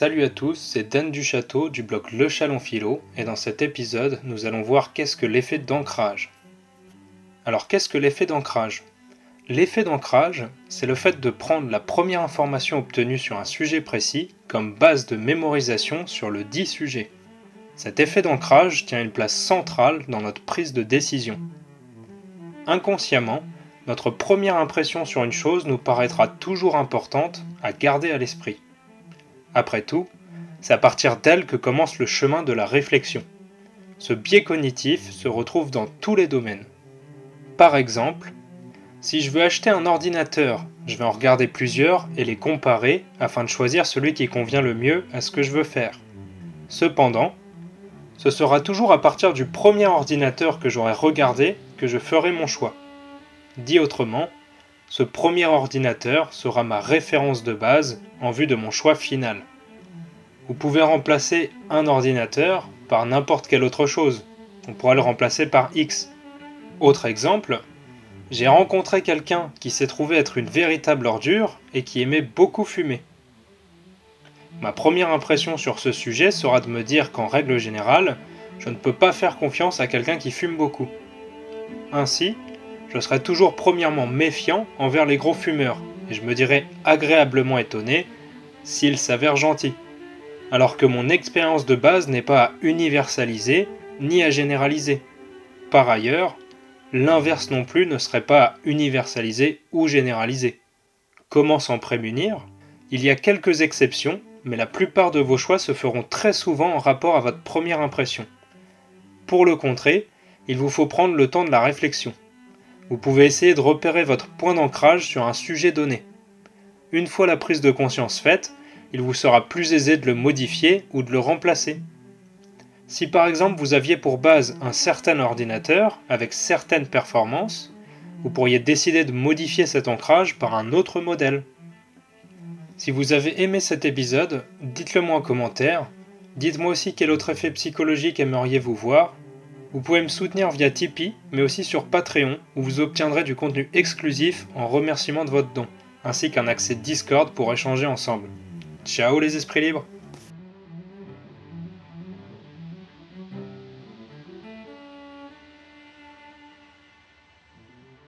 Salut à tous, c'est Dan du Château du blog Le Chalon Philo et dans cet épisode, nous allons voir qu'est-ce que l'effet d'ancrage. Alors qu'est-ce que l'effet d'ancrage? L'effet d'ancrage, c'est le fait de prendre la première information obtenue sur un sujet précis comme base de mémorisation sur le dit sujet. Cet effet d'ancrage tient une place centrale dans notre prise de décision. Inconsciemment, notre première impression sur une chose nous paraîtra toujours importante à garder à l'esprit. Après tout, c'est à partir d'elle que commence le chemin de la réflexion. Ce biais cognitif se retrouve dans tous les domaines. Par exemple, si je veux acheter un ordinateur, je vais en regarder plusieurs et les comparer afin de choisir celui qui convient le mieux à ce que je veux faire. Cependant, ce sera toujours à partir du premier ordinateur que j'aurai regardé que je ferai mon choix. Dit autrement, ce premier ordinateur sera ma référence de base en vue de mon choix final. Vous pouvez remplacer un ordinateur par n'importe quelle autre chose. On pourra le remplacer par X. Autre exemple, j'ai rencontré quelqu'un qui s'est trouvé être une véritable ordure et qui aimait beaucoup fumer. Ma première impression sur ce sujet sera de me dire qu'en règle générale, je ne peux pas faire confiance à quelqu'un qui fume beaucoup. Ainsi, je serai toujours premièrement méfiant envers les gros fumeurs, et je me dirai agréablement étonné s'ils s'avèrent gentils. Alors que mon expérience de base n'est pas à universaliser ni à généraliser. Par ailleurs, l'inverse non plus ne serait pas à universaliser ou généraliser. Comment s'en prémunir? Il y a quelques exceptions, mais la plupart de vos choix se feront très souvent en rapport à votre première impression. Pour le contrer, il vous faut prendre le temps de la réflexion. Vous pouvez essayer de repérer votre point d'ancrage sur un sujet donné. Une fois la prise de conscience faite, il vous sera plus aisé de le modifier ou de le remplacer. Si par exemple vous aviez pour base un certain ordinateur avec certaines performances, vous pourriez décider de modifier cet ancrage par un autre modèle. Si vous avez aimé cet épisode, dites-le moi en commentaire. Dites-moi aussi quel autre effet psychologique aimeriez-vous voir vous pouvez me soutenir via Tipeee, mais aussi sur Patreon, où vous obtiendrez du contenu exclusif en remerciement de votre don, ainsi qu'un accès Discord pour échanger ensemble. Ciao les esprits libres